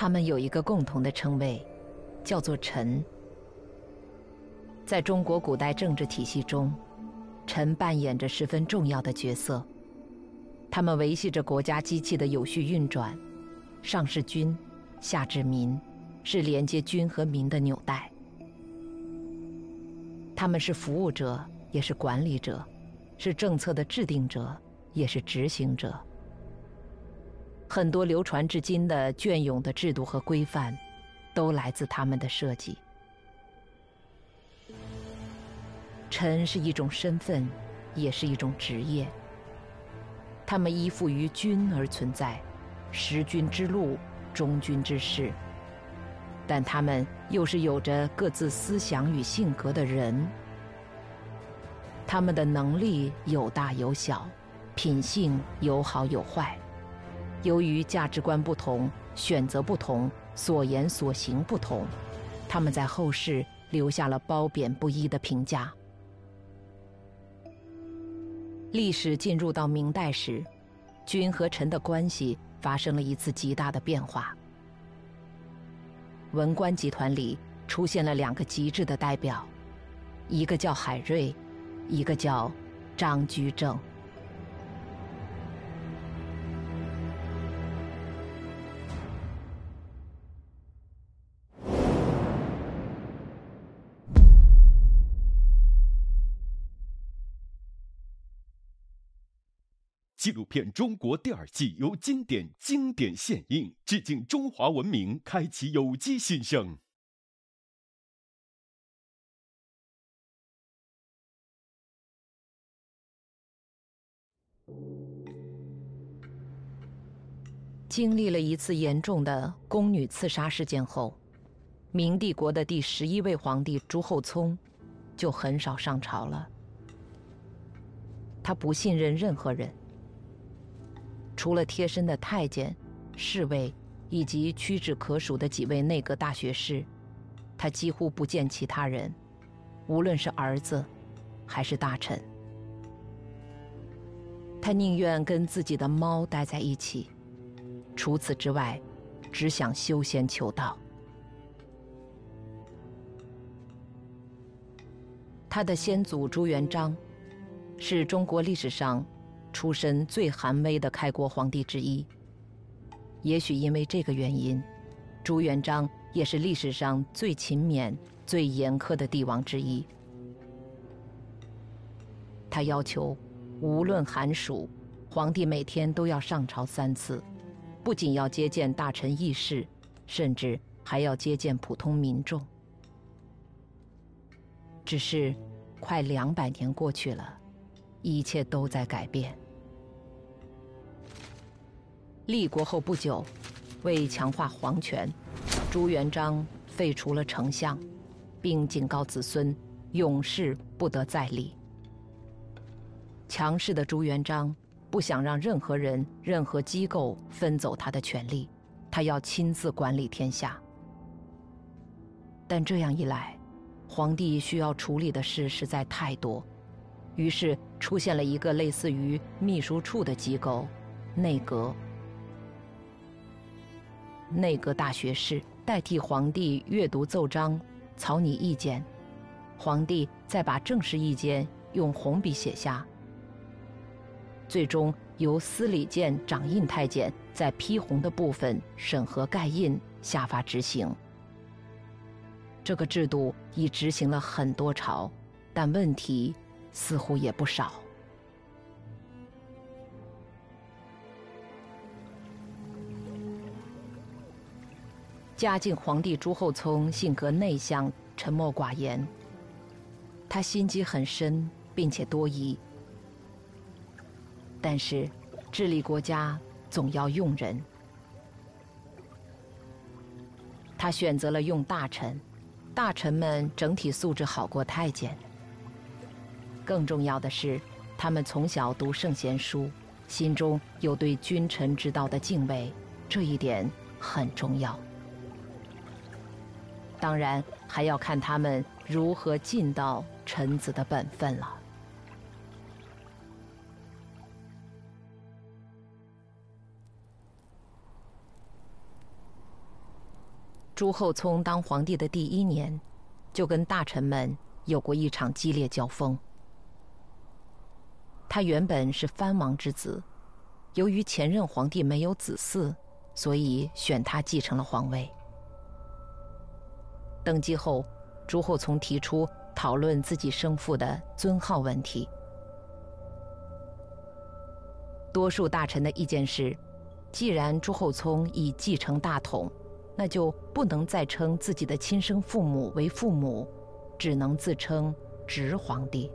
他们有一个共同的称谓，叫做臣。在中国古代政治体系中，臣扮演着十分重要的角色。他们维系着国家机器的有序运转，上至君，下至民，是连接君和民的纽带。他们是服务者，也是管理者，是政策的制定者，也是执行者。很多流传至今的隽永的制度和规范，都来自他们的设计。臣是一种身份，也是一种职业。他们依附于君而存在，识君之路，忠君之事。但他们又是有着各自思想与性格的人。他们的能力有大有小，品性有好有坏。由于价值观不同，选择不同，所言所行不同，他们在后世留下了褒贬不一的评价。历史进入到明代时，君和臣的关系发生了一次极大的变化。文官集团里出现了两个极致的代表，一个叫海瑞，一个叫张居正。纪录片《中国》第二季由经典经典献映，致敬中华文明，开启有机新生。经历了一次严重的宫女刺杀事件后，明帝国的第十一位皇帝朱厚熜就很少上朝了。他不信任任何人。除了贴身的太监、侍卫以及屈指可数的几位内阁大学士，他几乎不见其他人，无论是儿子，还是大臣。他宁愿跟自己的猫待在一起，除此之外，只想修仙求道。他的先祖朱元璋，是中国历史上。出身最寒微的开国皇帝之一。也许因为这个原因，朱元璋也是历史上最勤勉、最严苛的帝王之一。他要求，无论寒暑，皇帝每天都要上朝三次，不仅要接见大臣议事，甚至还要接见普通民众。只是，快两百年过去了。一切都在改变。立国后不久，为强化皇权，朱元璋废除了丞相，并警告子孙永世不得再立。强势的朱元璋不想让任何人、任何机构分走他的权力，他要亲自管理天下。但这样一来，皇帝需要处理的事实在太多。于是出现了一个类似于秘书处的机构——内阁。内阁大学士代替皇帝阅读奏章、草拟意见，皇帝再把正式意见用红笔写下，最终由司礼监掌印太监在批红的部分审核盖印，下发执行。这个制度已执行了很多朝，但问题。似乎也不少。嘉靖皇帝朱厚熜性格内向、沉默寡言，他心机很深，并且多疑。但是，治理国家总要用人，他选择了用大臣，大臣们整体素质好过太监。更重要的是，他们从小读圣贤书，心中有对君臣之道的敬畏，这一点很重要。当然，还要看他们如何尽到臣子的本分了。朱厚熜当皇帝的第一年，就跟大臣们有过一场激烈交锋。他原本是藩王之子，由于前任皇帝没有子嗣，所以选他继承了皇位。登基后，朱厚熜提出讨论自己生父的尊号问题。多数大臣的意见是，既然朱厚熜已继承大统，那就不能再称自己的亲生父母为父母，只能自称直皇帝。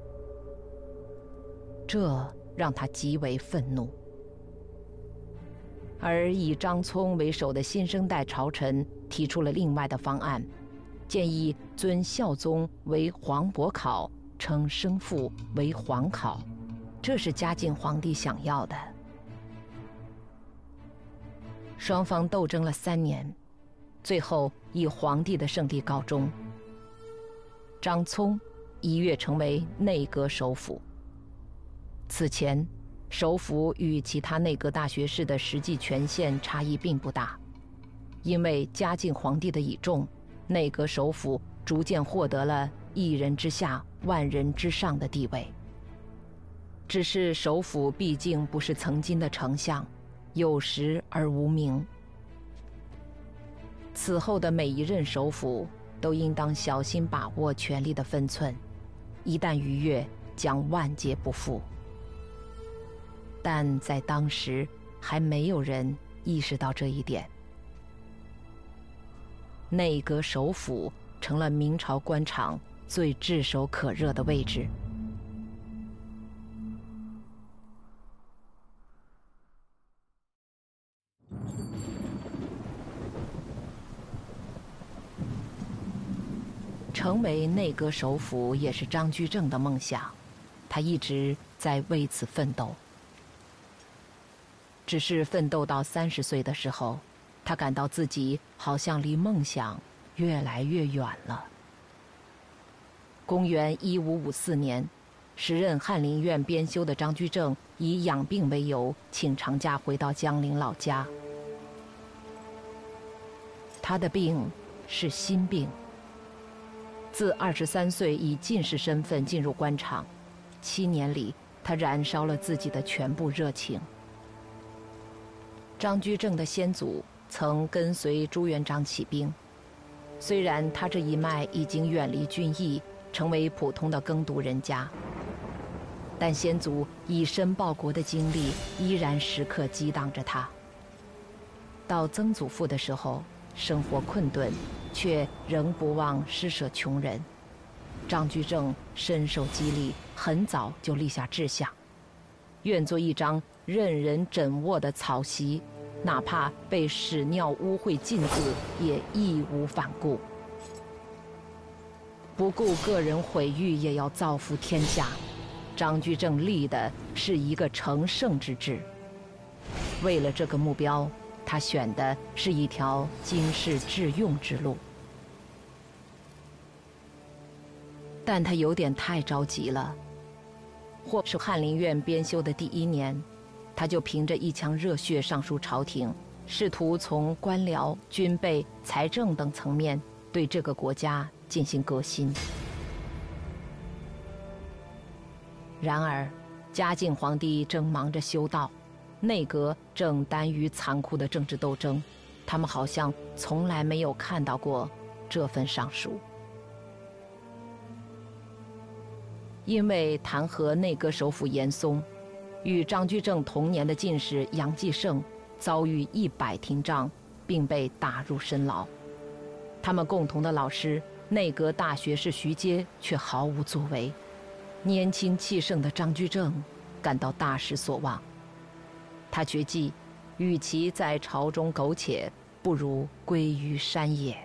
这让他极为愤怒。而以张聪为首的新生代朝臣提出了另外的方案，建议尊孝宗为皇伯考，称生父为皇考。这是嘉靖皇帝想要的。双方斗争了三年，最后以皇帝的胜利告终。张聪一跃成为内阁首辅。此前，首辅与其他内阁大学士的实际权限差异并不大，因为嘉靖皇帝的倚重，内阁首辅逐渐获得了一人之下、万人之上的地位。只是首辅毕竟不是曾经的丞相，有时而无名。此后的每一任首辅都应当小心把握权力的分寸，一旦逾越，将万劫不复。但在当时，还没有人意识到这一点。内阁首辅成了明朝官场最炙手可热的位置。成为内阁首辅也是张居正的梦想，他一直在为此奋斗。只是奋斗到三十岁的时候，他感到自己好像离梦想越来越远了。公元一五五四年，时任翰林院编修的张居正以养病为由，请长假回到江陵老家。他的病是心病。自二十三岁以进士身份进入官场，七年里，他燃烧了自己的全部热情。张居正的先祖曾跟随朱元璋起兵，虽然他这一脉已经远离军役，成为普通的耕读人家，但先祖以身报国的经历依然时刻激荡着他。到曾祖父的时候，生活困顿。却仍不忘施舍穷人。张居正深受激励，很早就立下志向，愿做一张任人枕卧的草席，哪怕被屎尿污秽浸渍，也义无反顾，不顾个人毁誉，也要造福天下。张居正立的是一个成圣之志。为了这个目标。他选的是一条经世致用之路，但他有点太着急了。或是翰林院编修的第一年，他就凭着一腔热血上书朝廷，试图从官僚、军备、财政等层面对这个国家进行革新。然而，嘉靖皇帝正忙着修道。内阁正耽于残酷的政治斗争，他们好像从来没有看到过这份上书。因为弹劾内阁首辅严嵩，与张居正同年的进士杨继盛遭遇一百廷杖，并被打入深牢。他们共同的老师内阁大学士徐阶却毫无作为，年轻气盛的张居正感到大失所望。他决计，与其在朝中苟且，不如归于山野。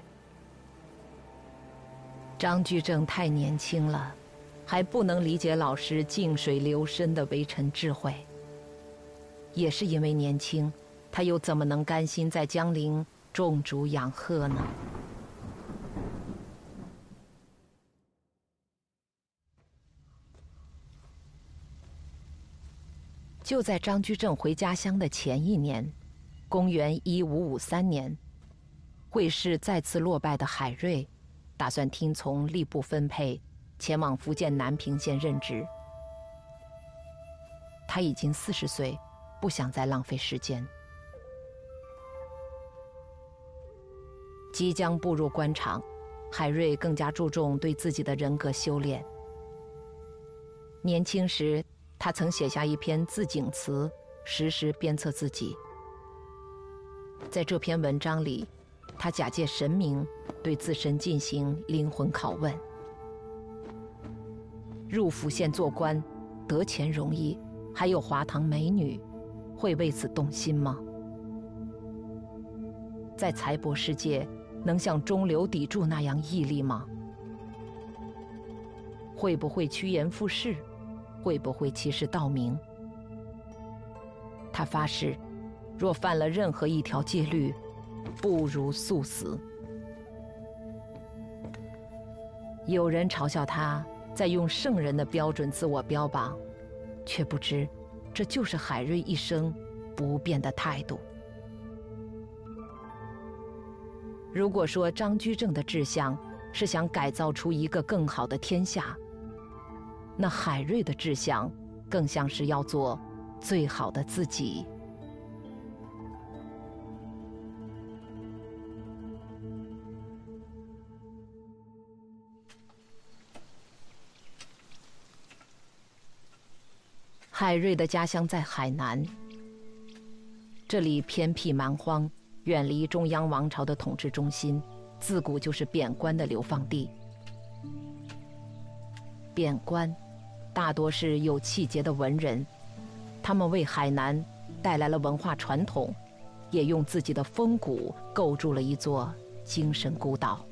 张居正太年轻了，还不能理解老师静水流深的为臣智慧。也是因为年轻，他又怎么能甘心在江陵种竹养鹤呢？就在张居正回家乡的前一年，公元一五五三年，会试再次落败的海瑞，打算听从吏部分配，前往福建南平县任职。他已经四十岁，不想再浪费时间。即将步入官场，海瑞更加注重对自己的人格修炼。年轻时，他曾写下一篇自警词，时时鞭策自己。在这篇文章里，他假借神明，对自身进行灵魂拷问：入府县做官，得钱容易。还有华堂美女，会为此动心吗？在财帛世界，能像中流砥柱那样屹立吗？会不会趋炎附势？会不会欺世盗名？他发誓，若犯了任何一条戒律，不如速死。有人嘲笑他在用圣人的标准自我标榜。却不知，这就是海瑞一生不变的态度。如果说张居正的志向是想改造出一个更好的天下，那海瑞的志向更像是要做最好的自己。海瑞的家乡在海南，这里偏僻蛮荒，远离中央王朝的统治中心，自古就是贬官的流放地。贬官大多是有气节的文人，他们为海南带来了文化传统，也用自己的风骨构筑了一座精神孤岛。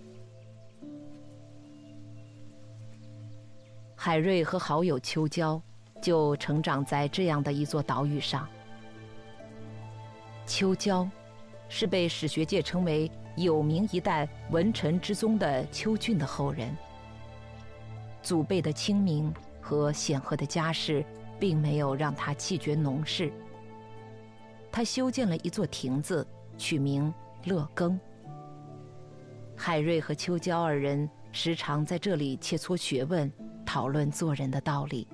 海瑞和好友秋娇。就成长在这样的一座岛屿上。秋娇，是被史学界称为有名一代文臣之宗的秋俊的后人。祖辈的清明和显赫的家世，并没有让他气绝农事。他修建了一座亭子，取名乐耕。海瑞和秋娇二人时常在这里切磋学问，讨论做人的道理。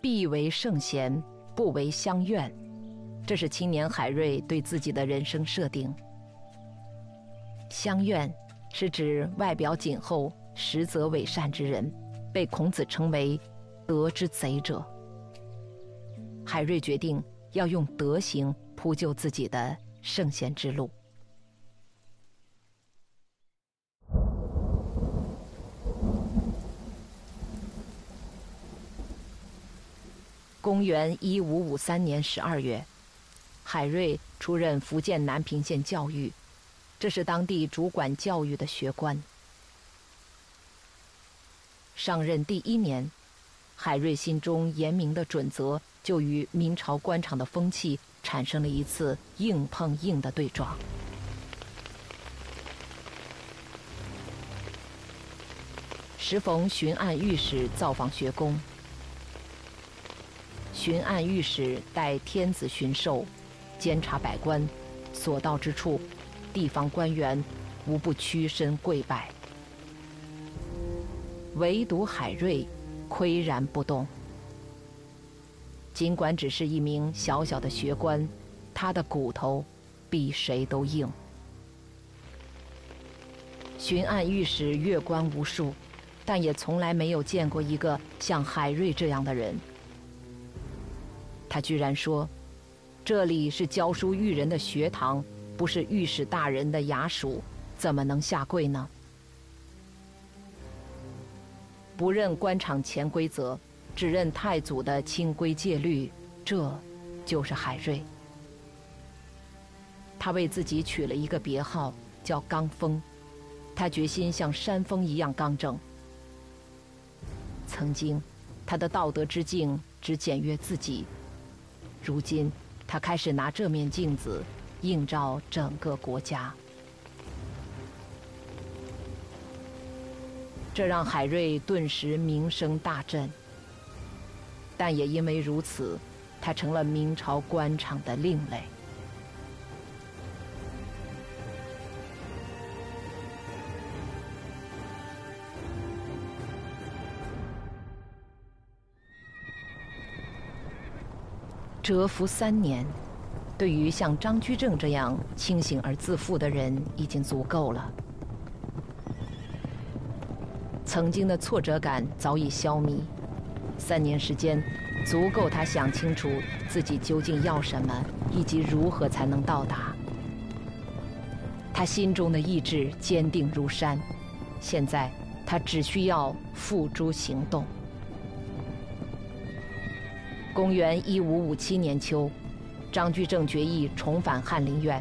必为圣贤，不为乡愿，这是青年海瑞对自己的人生设定。乡愿是指外表谨厚、实则伪善之人，被孔子称为“德之贼者”。海瑞决定要用德行铺就自己的圣贤之路。公元一五五三年十二月，海瑞出任福建南平县教育，这是当地主管教育的学官。上任第一年，海瑞心中严明的准则就与明朝官场的风气产生了一次硬碰硬的对撞。时逢巡按御史造访学宫。巡按御史代天子巡狩，监察百官，所到之处，地方官员无不屈身跪拜，唯独海瑞岿然不动。尽管只是一名小小的学官，他的骨头比谁都硬。巡按御史阅官无数，但也从来没有见过一个像海瑞这样的人。他居然说：“这里是教书育人的学堂，不是御史大人的衙署，怎么能下跪呢？”不认官场潜规则，只认太祖的清规戒律，这就是海瑞。他为自己取了一个别号，叫刚峰。他决心像山峰一样刚正。曾经，他的道德之境只检阅自己。如今，他开始拿这面镜子映照整个国家，这让海瑞顿时名声大振。但也因为如此，他成了明朝官场的另类。蛰伏三年，对于像张居正这样清醒而自负的人已经足够了。曾经的挫折感早已消弭，三年时间足够他想清楚自己究竟要什么，以及如何才能到达。他心中的意志坚定如山，现在他只需要付诸行动。公元一五五七年秋，张居正决意重返翰林院。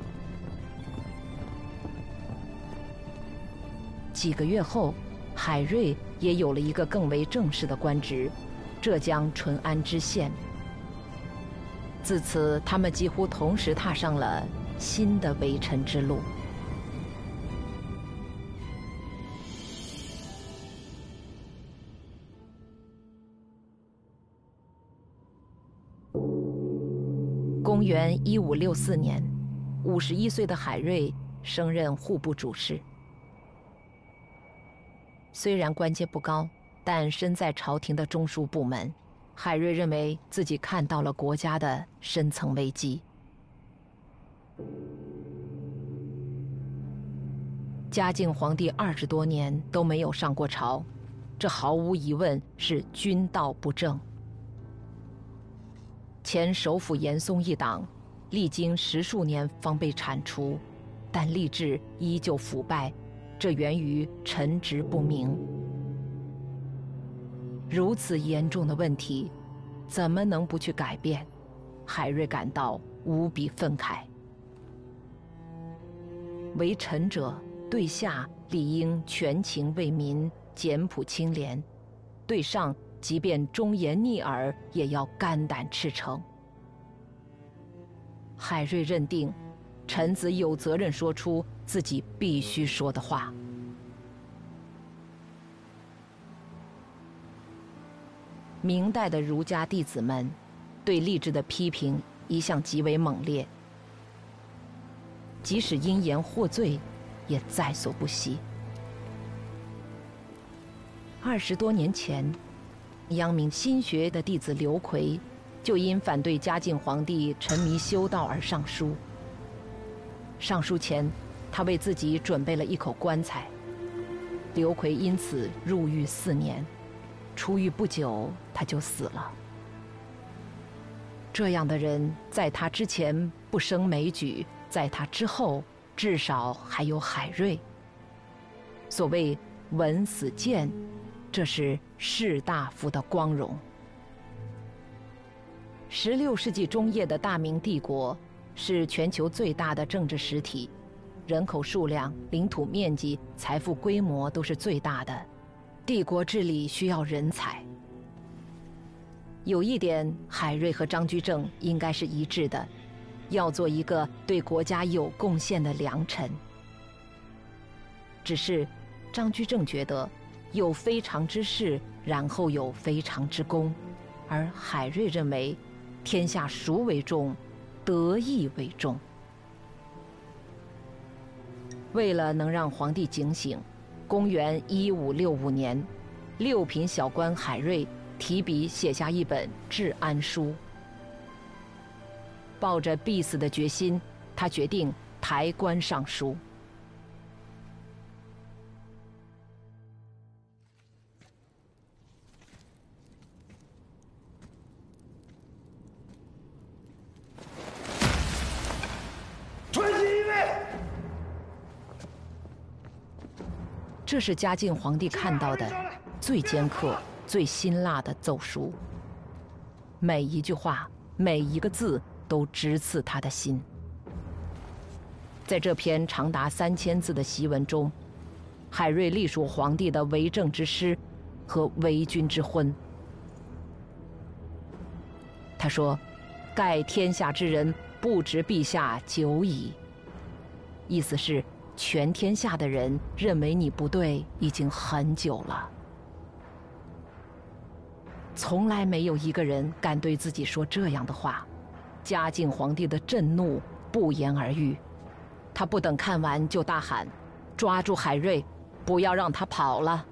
几个月后。海瑞也有了一个更为正式的官职——浙江淳安知县。自此，他们几乎同时踏上了新的为臣之路。一五六四年，五十一岁的海瑞升任户部主事。虽然官阶不高，但身在朝廷的中枢部门，海瑞认为自己看到了国家的深层危机。嘉靖皇帝二十多年都没有上过朝，这毫无疑问是君道不正。前首辅严嵩一党，历经十数年方被铲除，但吏治依旧腐败。这源于臣职不明。如此严重的问题，怎么能不去改变？海瑞感到无比愤慨。为臣者，对下理应全情为民，简朴清廉；对上，即便忠言逆耳，也要肝胆赤诚。海瑞认定。臣子有责任说出自己必须说的话。明代的儒家弟子们对吏治的批评一向极为猛烈，即使因言获罪，也在所不惜。二十多年前，阳明心学的弟子刘奎就因反对嘉靖皇帝沉迷修道而上书。上书前，他为自己准备了一口棺材。刘奎因此入狱四年，出狱不久他就死了。这样的人，在他之前不胜枚举，在他之后至少还有海瑞。所谓“文死谏”，这是士大夫的光荣。十六世纪中叶的大明帝国。是全球最大的政治实体，人口数量、领土面积、财富规模都是最大的。帝国治理需要人才。有一点，海瑞和张居正应该是一致的，要做一个对国家有贡献的良臣。只是，张居正觉得有非常之事，然后有非常之功，而海瑞认为，天下孰为重？得意为重。为了能让皇帝警醒，公元一五六五年，六品小官海瑞提笔写下一本治安书。抱着必死的决心，他决定抬棺上书。这是嘉靖皇帝看到的最尖刻、最辛辣的奏书。每一句话、每一个字都直刺他的心。在这篇长达三千字的檄文中，海瑞隶属皇帝的为政之师和为君之婚。他说：“盖天下之人不知陛下久矣。”意思是。全天下的人认为你不对，已经很久了。从来没有一个人敢对自己说这样的话。嘉靖皇帝的震怒不言而喻，他不等看完就大喊：“抓住海瑞，不要让他跑了！”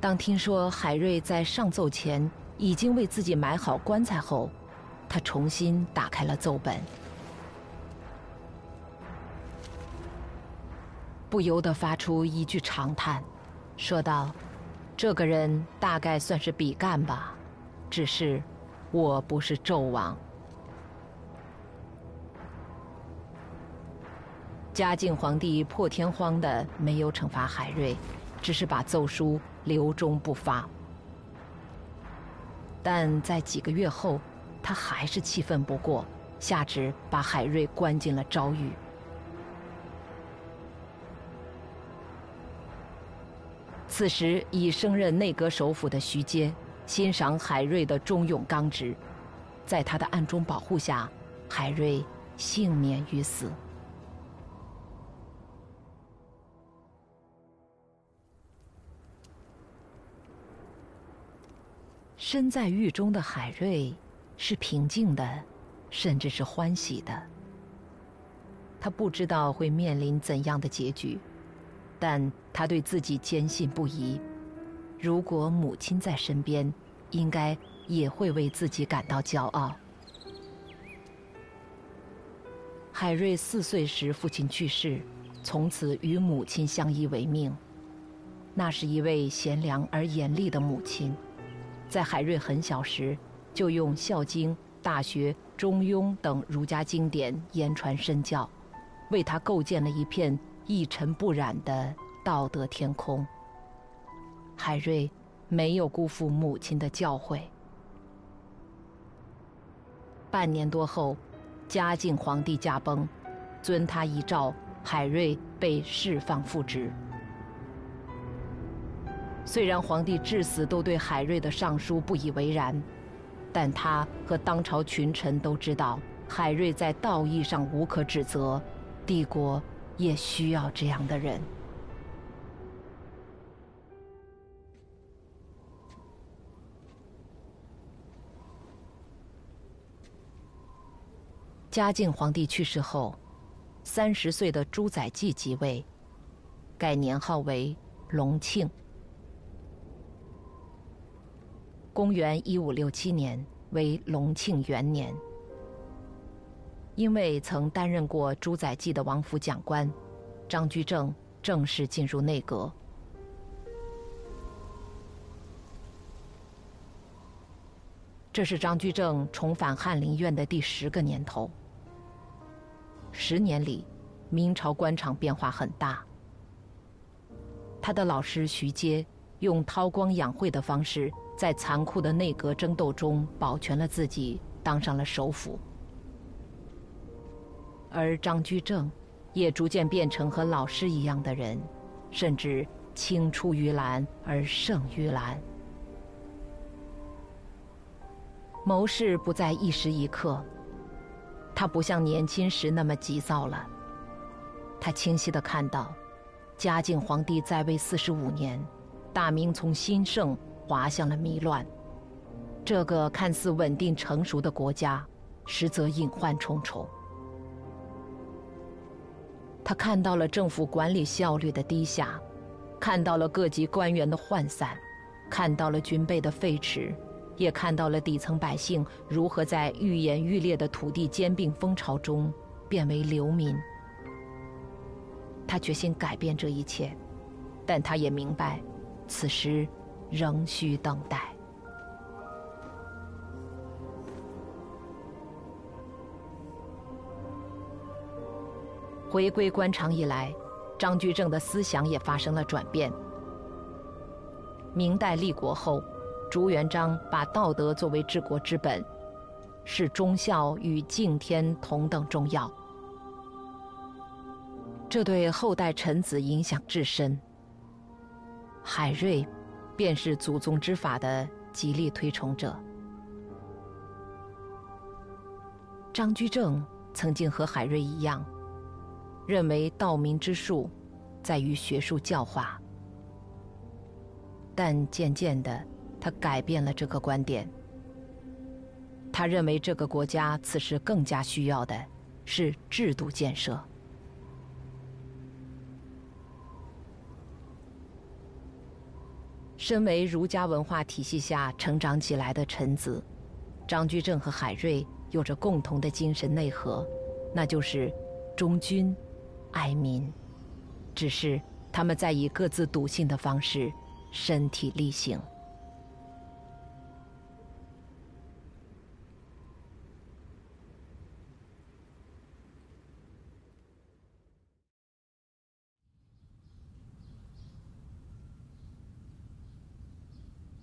当听说海瑞在上奏前已经为自己买好棺材后，他重新打开了奏本，不由得发出一句长叹，说道：“这个人大概算是比干吧，只是我不是纣王。”嘉靖皇帝破天荒的没有惩罚海瑞，只是把奏书留中不发。但在几个月后，他还是气愤不过，下旨把海瑞关进了诏狱。此时已升任内阁首辅的徐阶，欣赏海瑞的忠勇刚直，在他的暗中保护下，海瑞幸免于死。身在狱中的海瑞是平静的，甚至是欢喜的。他不知道会面临怎样的结局，但他对自己坚信不疑。如果母亲在身边，应该也会为自己感到骄傲。海瑞四岁时父亲去世，从此与母亲相依为命。那是一位贤良而严厉的母亲。在海瑞很小时，就用《孝经》《大学》《中庸》等儒家经典言传身教，为他构建了一片一尘不染的道德天空。海瑞没有辜负母亲的教诲。半年多后，嘉靖皇帝驾崩，遵他遗诏，海瑞被释放复职。虽然皇帝至死都对海瑞的上书不以为然，但他和当朝群臣都知道海瑞在道义上无可指责，帝国也需要这样的人。嘉靖皇帝去世后，三十岁的朱载冀即位，改年号为隆庆。公元一五六七年为隆庆元年，因为曾担任过朱载冀的王府讲官，张居正正式进入内阁。这是张居正重返翰林院的第十个年头。十年里，明朝官场变化很大。他的老师徐阶用韬光养晦的方式。在残酷的内阁争斗中保全了自己，当上了首辅。而张居正，也逐渐变成和老师一样的人，甚至青出于蓝而胜于蓝。谋事不在一时一刻，他不像年轻时那么急躁了。他清晰的看到，嘉靖皇帝在位四十五年，大明从兴盛。滑向了迷乱，这个看似稳定成熟的国家，实则隐患重重。他看到了政府管理效率的低下，看到了各级官员的涣散，看到了军备的废弛，也看到了底层百姓如何在愈演愈烈的土地兼并风潮中变为流民。他决心改变这一切，但他也明白，此时。仍需等待。回归官场以来，张居正的思想也发生了转变。明代立国后，朱元璋把道德作为治国之本，视忠孝与敬天同等重要，这对后代臣子影响至深。海瑞。便是祖宗之法的极力推崇者。张居正曾经和海瑞一样，认为道明之术在于学术教化，但渐渐的，他改变了这个观点。他认为这个国家此时更加需要的是制度建设。身为儒家文化体系下成长起来的臣子，张居正和海瑞有着共同的精神内核，那就是忠君、爱民。只是他们在以各自笃信的方式身体力行。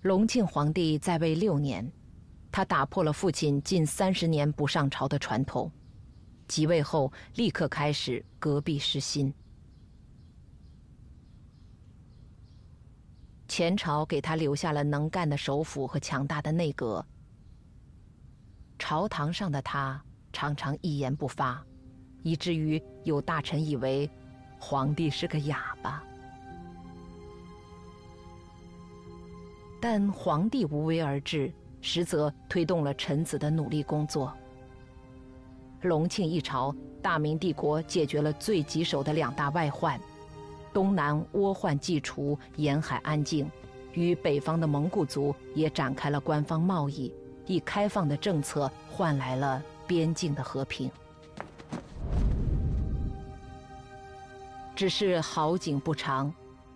隆庆皇帝在位六年，他打破了父亲近三十年不上朝的传统，即位后立刻开始革弊施新。前朝给他留下了能干的首辅和强大的内阁，朝堂上的他常常一言不发，以至于有大臣以为皇帝是个哑巴。但皇帝无为而治，实则推动了臣子的努力工作。隆庆一朝，大明帝国解决了最棘手的两大外患，东南倭患既除，沿海安静，与北方的蒙古族也展开了官方贸易，以开放的政策换来了边境的和平。只是好景不长，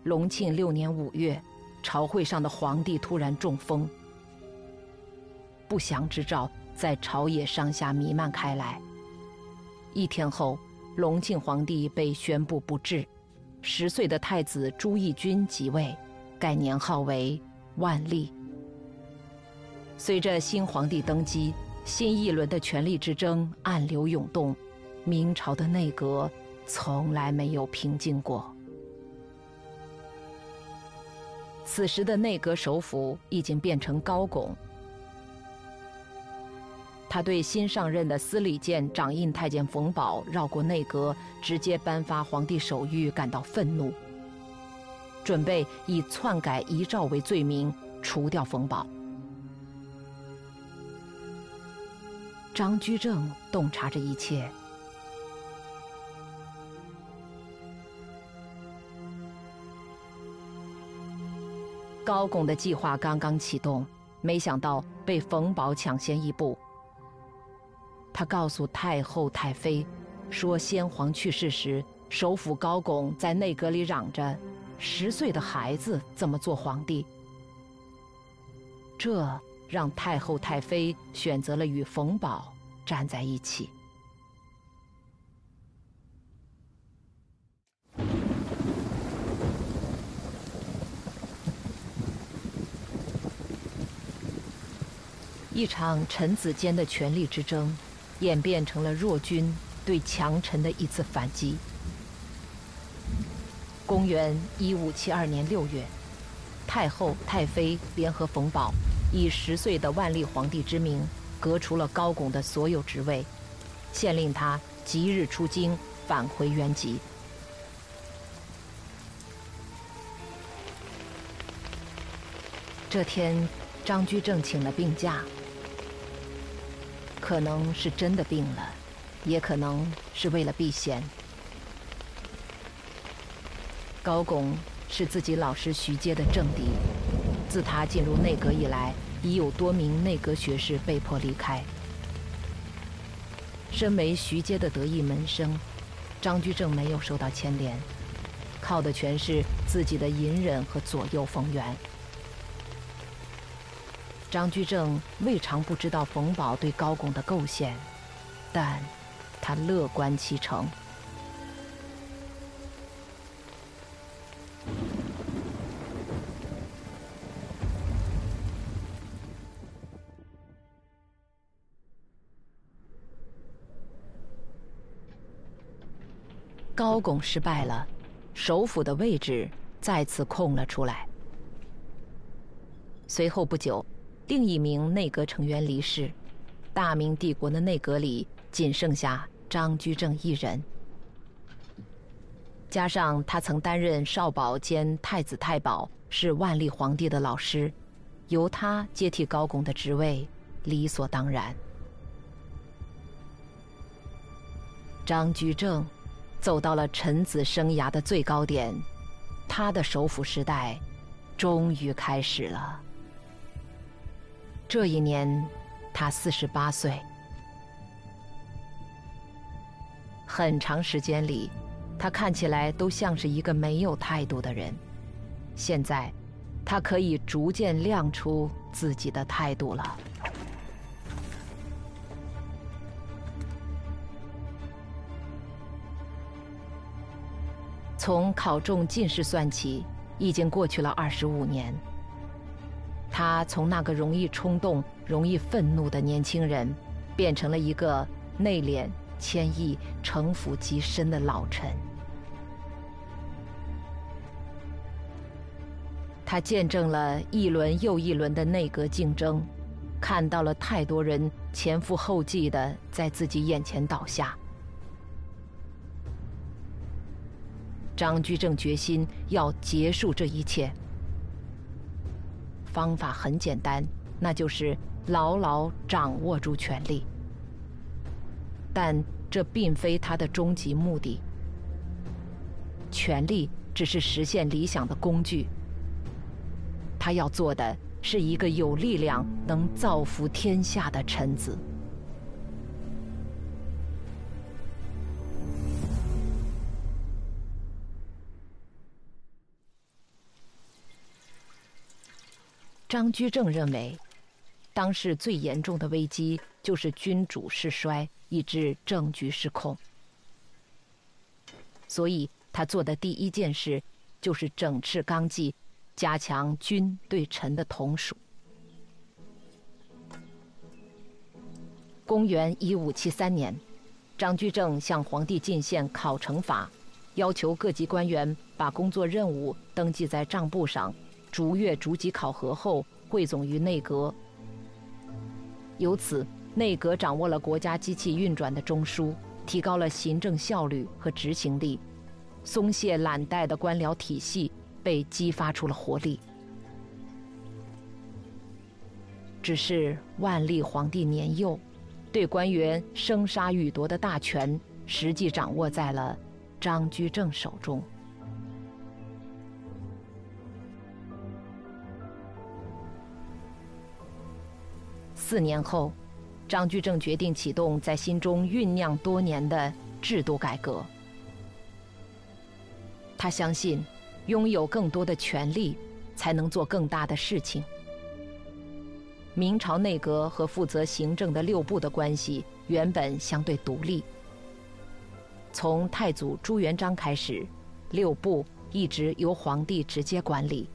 隆庆六年五月。朝会上的皇帝突然中风，不祥之兆在朝野上下弥漫开来。一天后，隆庆皇帝被宣布不治，十岁的太子朱翊钧即位，改年号为万历。随着新皇帝登基，新一轮的权力之争暗流涌动，明朝的内阁从来没有平静过。此时的内阁首辅已经变成高拱，他对新上任的司礼监掌印太监冯保绕过内阁，直接颁发皇帝手谕感到愤怒，准备以篡改遗诏为罪名除掉冯保。张居正洞察这一切。高拱的计划刚刚启动，没想到被冯保抢先一步。他告诉太后、太妃，说先皇去世时，首辅高拱在内阁里嚷着：“十岁的孩子怎么做皇帝？”这让太后、太妃选择了与冯保站在一起。一场臣子间的权力之争，演变成了弱君对强臣的一次反击。公元一五七二年六月，太后、太妃联合冯保，以十岁的万历皇帝之名，革除了高拱的所有职位，限令他即日出京，返回原籍。这天，张居正请了病假。可能是真的病了，也可能是为了避嫌。高拱是自己老师徐阶的政敌，自他进入内阁以来，已有多名内阁学士被迫离开。身为徐阶的得意门生，张居正没有受到牵连，靠的全是自己的隐忍和左右逢源。张居正未尝不知道冯保对高拱的构陷，但他乐观其成。高拱失败了，首辅的位置再次空了出来。随后不久。另一名内阁成员离世，大明帝国的内阁里仅剩下张居正一人。加上他曾担任少保兼太子太保，是万历皇帝的老师，由他接替高拱的职位，理所当然。张居正走到了臣子生涯的最高点，他的首辅时代终于开始了。这一年，他四十八岁。很长时间里，他看起来都像是一个没有态度的人。现在，他可以逐渐亮出自己的态度了。从考中进士算起，已经过去了二十五年。他从那个容易冲动、容易愤怒的年轻人，变成了一个内敛、谦抑、城府极深的老臣。他见证了一轮又一轮的内阁竞争，看到了太多人前赴后继的在自己眼前倒下。张居正决心要结束这一切，方法很简单，那就是牢牢掌握住权力。但这并非他的终极目的，权力只是实现理想的工具。他要做的是一个有力量、能造福天下的臣子。张居正认为，当时最严重的危机就是君主势衰，以致政局失控。所以他做的第一件事，就是整治纲纪，加强君对臣的统属。公元一五七三年，张居正向皇帝进献考成法，要求各级官员把工作任务登记在账簿上。逐月逐级考核后汇总于内阁，由此内阁掌握了国家机器运转的中枢，提高了行政效率和执行力，松懈懒怠的官僚体系被激发出了活力。只是万历皇帝年幼，对官员生杀予夺的大权实际掌握在了张居正手中。四年后，张居正决定启动在心中酝酿多年的制度改革。他相信，拥有更多的权力，才能做更大的事情。明朝内阁和负责行政的六部的关系原本相对独立。从太祖朱元璋开始，六部一直由皇帝直接管理。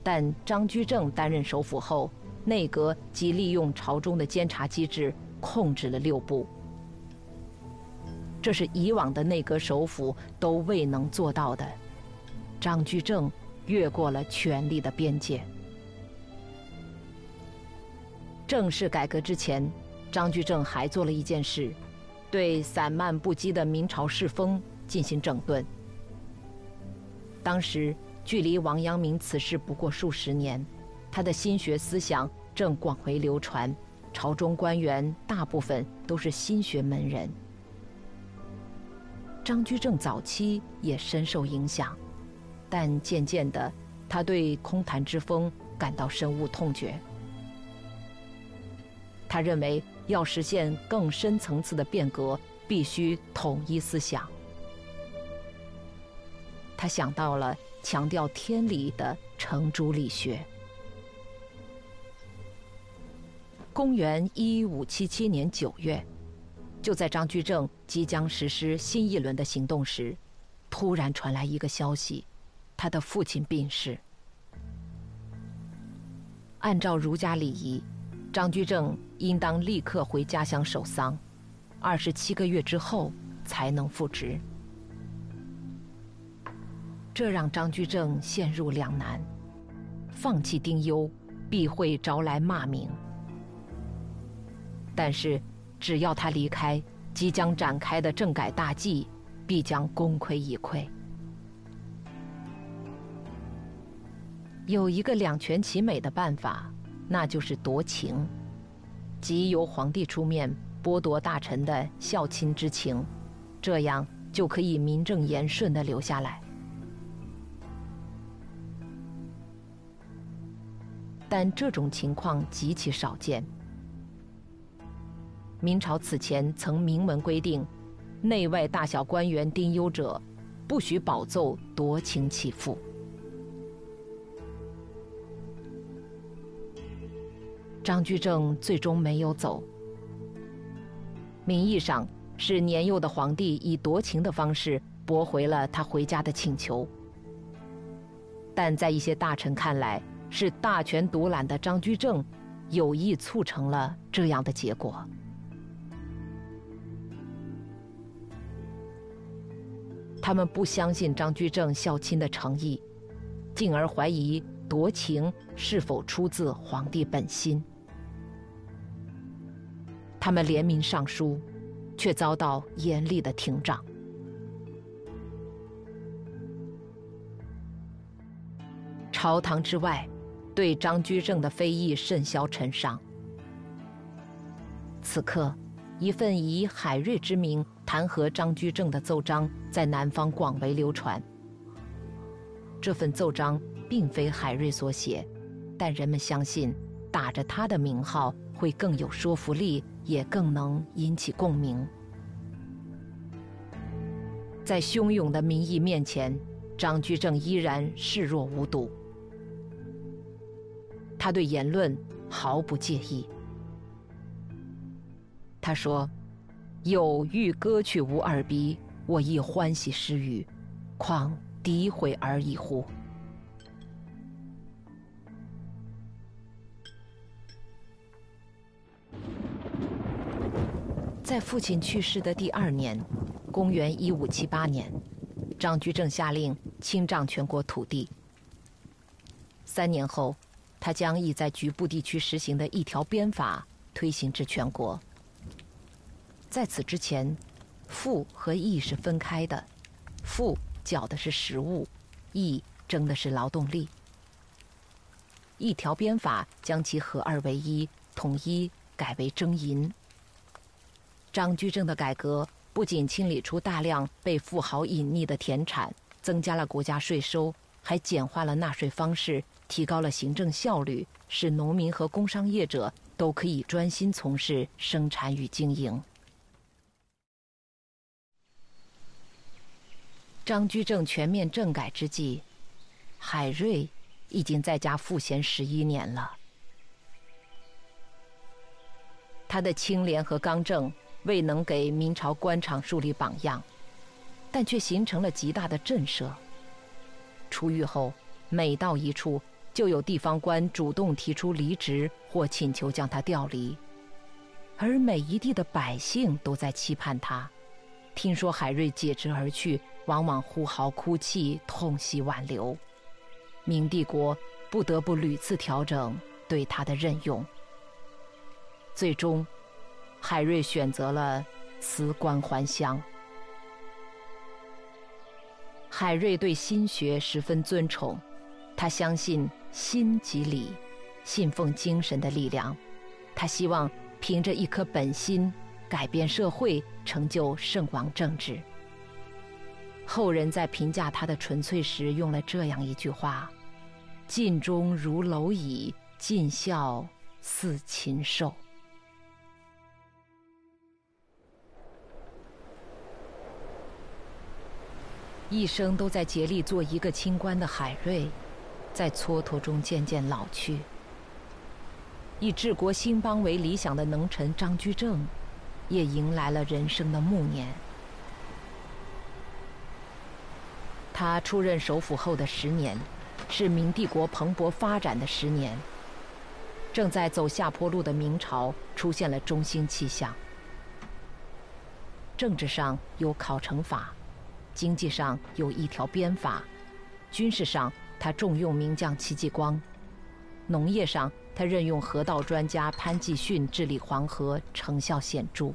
但张居正担任首辅后，内阁即利用朝中的监察机制控制了六部，这是以往的内阁首辅都未能做到的。张居正越过了权力的边界。正式改革之前，张居正还做了一件事，对散漫不羁的明朝世风进行整顿。当时距离王阳明辞世不过数十年。他的心学思想正广为流传，朝中官员大部分都是心学门人。张居正早期也深受影响，但渐渐的，他对空谈之风感到深恶痛绝。他认为，要实现更深层次的变革，必须统一思想。他想到了强调天理的程朱理学。公元一五七七年九月，就在张居正即将实施新一轮的行动时，突然传来一个消息：他的父亲病逝。按照儒家礼仪，张居正应当立刻回家乡守丧，二十七个月之后才能复职。这让张居正陷入两难：放弃丁忧，必会招来骂名。但是，只要他离开，即将展开的政改大计必将功亏一篑。有一个两全其美的办法，那就是夺情，即由皇帝出面剥夺大臣的孝亲之情，这样就可以名正言顺的留下来。但这种情况极其少见。明朝此前曾明文规定，内外大小官员丁忧者，不许保奏夺情起复。张居正最终没有走。名义上是年幼的皇帝以夺情的方式驳回了他回家的请求，但在一些大臣看来，是大权独揽的张居正有意促成了这样的结果。他们不相信张居正孝亲的诚意，进而怀疑夺情是否出自皇帝本心。他们联名上书，却遭到严厉的廷杖。朝堂之外，对张居正的非议甚嚣尘上。此刻，一份以海瑞之名弹劾张居正的奏章在南方广为流传。这份奏章并非海瑞所写，但人们相信，打着他的名号会更有说服力。也更能引起共鸣。在汹涌的民意面前，张居正依然视若无睹。他对言论毫不介意。他说：“有欲割去吾耳鼻，我亦欢喜失语，况诋毁而已乎？”在父亲去世的第二年，公元一五七八年，张居正下令清账全国土地。三年后，他将已在局部地区实行的一条鞭法推行至全国。在此之前，赋和役是分开的，赋缴的是实物，役征的是劳动力。一条鞭法将其合二为一，统一改为征银。张居正的改革不仅清理出大量被富豪隐匿的田产，增加了国家税收，还简化了纳税方式，提高了行政效率，使农民和工商业者都可以专心从事生产与经营。张居正全面政改之际，海瑞已经在家赋闲十一年了，他的清廉和刚正。未能给明朝官场树立榜样，但却形成了极大的震慑。出狱后，每到一处，就有地方官主动提出离职或请求将他调离，而每一地的百姓都在期盼他。听说海瑞解职而去，往往呼号哭泣，痛惜挽留。明帝国不得不屡次调整对他的任用，最终。海瑞选择了辞官还乡。海瑞对心学十分尊崇，他相信心即理，信奉精神的力量。他希望凭着一颗本心改变社会，成就圣王政治。后人在评价他的纯粹时，用了这样一句话：“尽忠如蝼蚁，尽孝似禽兽。”一生都在竭力做一个清官的海瑞，在蹉跎中渐渐老去。以治国兴邦为理想的能臣张居正，也迎来了人生的暮年。他出任首辅后的十年，是明帝国蓬勃发展的十年。正在走下坡路的明朝出现了中兴气象。政治上有考成法。经济上有一条鞭法，军事上他重用名将戚继光，农业上他任用河道专家潘继训治理黄河，成效显著。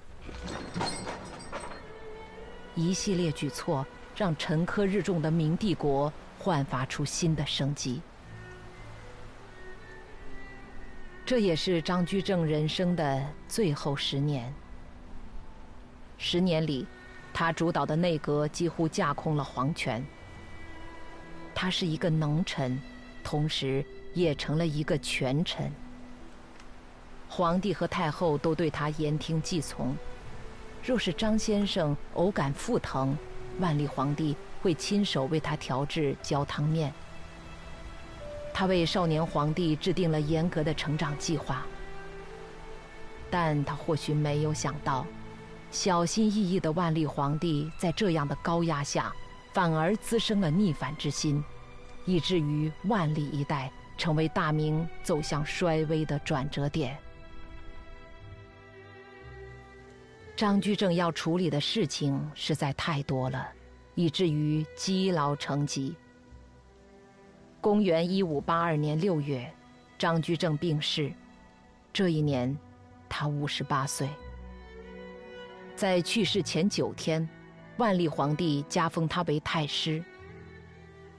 一系列举措让沉疴日重的明帝国焕发出新的生机。这也是张居正人生的最后十年。十年里。他主导的内阁几乎架空了皇权。他是一个能臣，同时也成了一个权臣。皇帝和太后都对他言听计从。若是张先生偶感腹疼，万历皇帝会亲手为他调制焦汤面。他为少年皇帝制定了严格的成长计划，但他或许没有想到，小心翼翼的万历皇帝在这样的高压下，反而滋生了逆反之心，以至于万历一代成为大明走向衰微的转折点。张居正要处理的事情实在太多了，以至于积劳成疾。公元一五八二年六月，张居正病逝，这一年他五十八岁。在去世前九天，万历皇帝加封他为太师，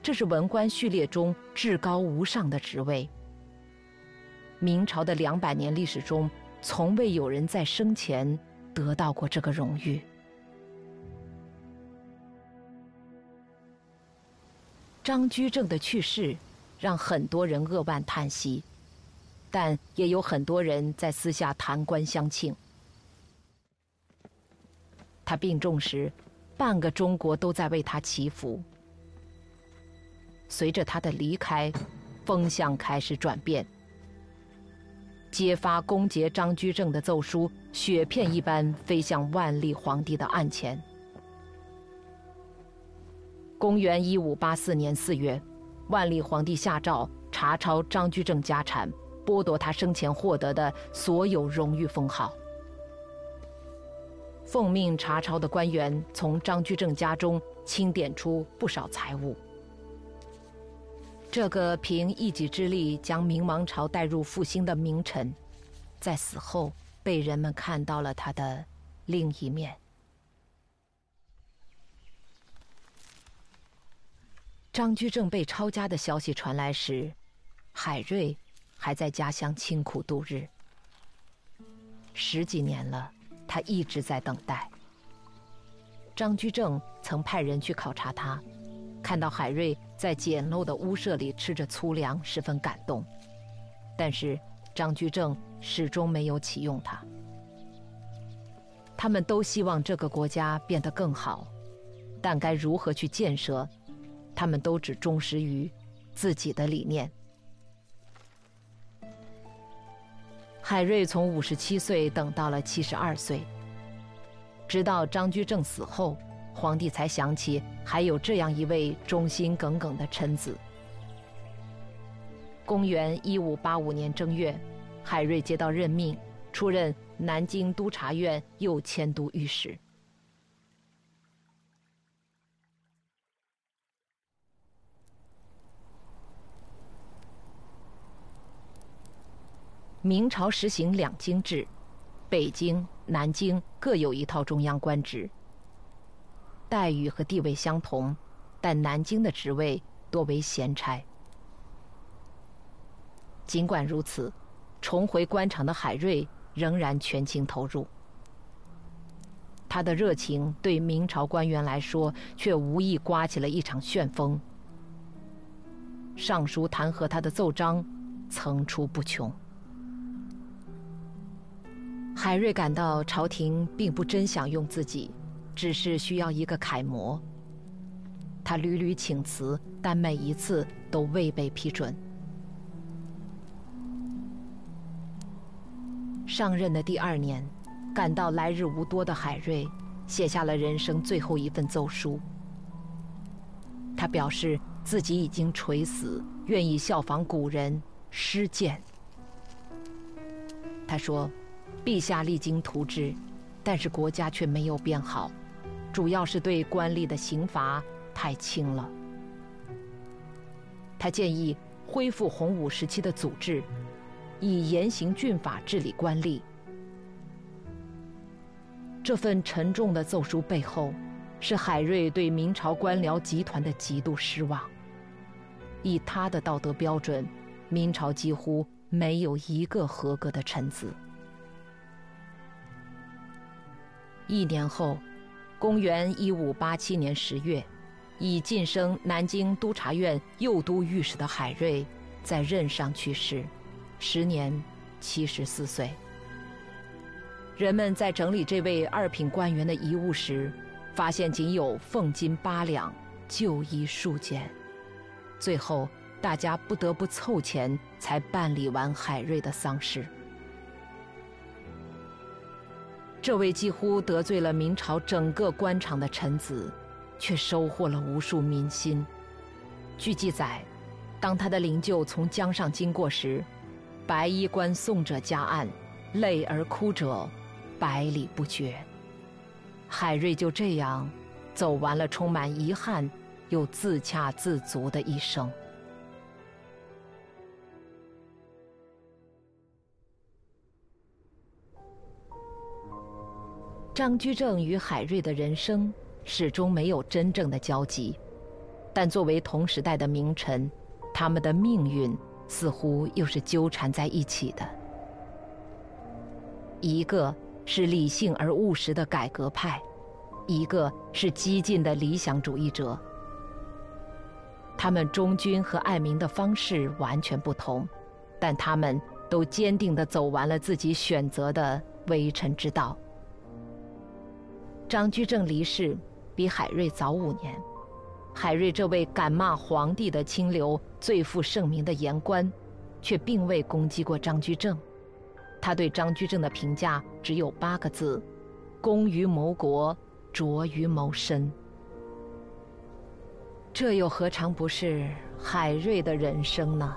这是文官序列中至高无上的职位。明朝的两百年历史中，从未有人在生前。得到过这个荣誉。张居正的去世，让很多人扼腕叹息，但也有很多人在私下弹冠相庆。他病重时，半个中国都在为他祈福。随着他的离开，风向开始转变。揭发攻讦张居正的奏书，雪片一般飞向万历皇帝的案前。公元一五八四年四月，万历皇帝下诏查抄张居正家产，剥夺他生前获得的所有荣誉封号。奉命查抄的官员从张居正家中清点出不少财物。这个凭一己之力将明王朝带入复兴的名臣，在死后被人们看到了他的另一面。张居正被抄家的消息传来时，海瑞还在家乡清苦度日。十几年了，他一直在等待。张居正曾派人去考察他。看到海瑞在简陋的屋舍里吃着粗粮，十分感动。但是张居正始终没有启用他。他们都希望这个国家变得更好，但该如何去建设？他们都只忠实于自己的理念。海瑞从五十七岁等到了七十二岁，直到张居正死后。皇帝才想起还有这样一位忠心耿耿的臣子。公元一五八五年正月，海瑞接到任命，出任南京督察院右迁都御史。明朝实行两京制，北京、南京各有一套中央官职。待遇和地位相同，但南京的职位多为闲差。尽管如此，重回官场的海瑞仍然全情投入。他的热情对明朝官员来说，却无意刮起了一场旋风。上书弹劾他的奏章层出不穷。海瑞感到朝廷并不真想用自己。只是需要一个楷模。他屡屡请辞，但每一次都未被批准。上任的第二年，感到来日无多的海瑞，写下了人生最后一份奏书。他表示自己已经垂死，愿意效仿古人施剑。他说：“陛下励精图治，但是国家却没有变好。”主要是对官吏的刑罚太轻了。他建议恢复洪武时期的祖制，以严刑峻法治理官吏。这份沉重的奏书背后，是海瑞对明朝官僚集团的极度失望。以他的道德标准，明朝几乎没有一个合格的臣子。一年后。公元一五八七年十月，已晋升南京督察院右都御史的海瑞，在任上去世，时年七十四岁。人们在整理这位二品官员的遗物时，发现仅有俸金八两、旧衣数件，最后大家不得不凑钱才办理完海瑞的丧事。这位几乎得罪了明朝整个官场的臣子，却收获了无数民心。据记载。当他的灵柩从江上经过时，白衣官送者加岸，泪而哭者百里不绝。海瑞就这样走完了充满遗憾又自洽自足的一生。张居正与海瑞的人生始终没有真正的交集，但作为同时代的名臣。他们的命运似乎又是纠缠在一起的。一个是理性而务实的改革派，一个是激进的理想主义者。他们忠君和爱民的方式完全不同，但他们都坚定地走完了自己选择的为臣之道。张居正离世比海瑞早五年。海瑞这位敢骂皇帝的清流、最负盛名的言官，却并未攻击过张居正。他对张居正的评价只有八个字：功于谋国，拙于谋身。这又何尝不是海瑞的人生呢？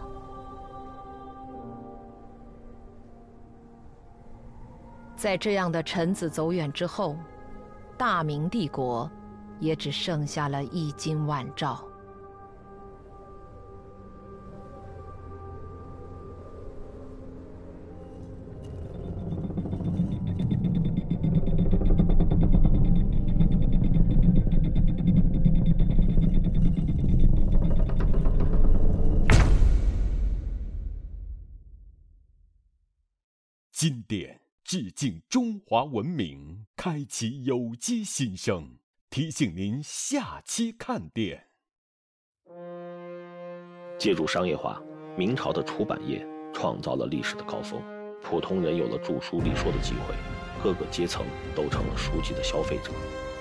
在这样的臣子走远之后，大明帝国。也只剩下了一金万兆。致敬中华文明，开启有机新生。提醒您下期看点。借助商业化，明朝的出版业创造了历史的高峰，普通人有了著书立说的机会，各个阶层都成了书籍的消费者。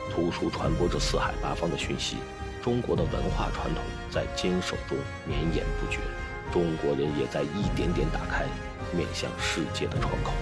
图书传播着四海八方的讯息，中国的文化传统在坚守中绵延不绝，中国人也在一点点打开面向世界的窗口。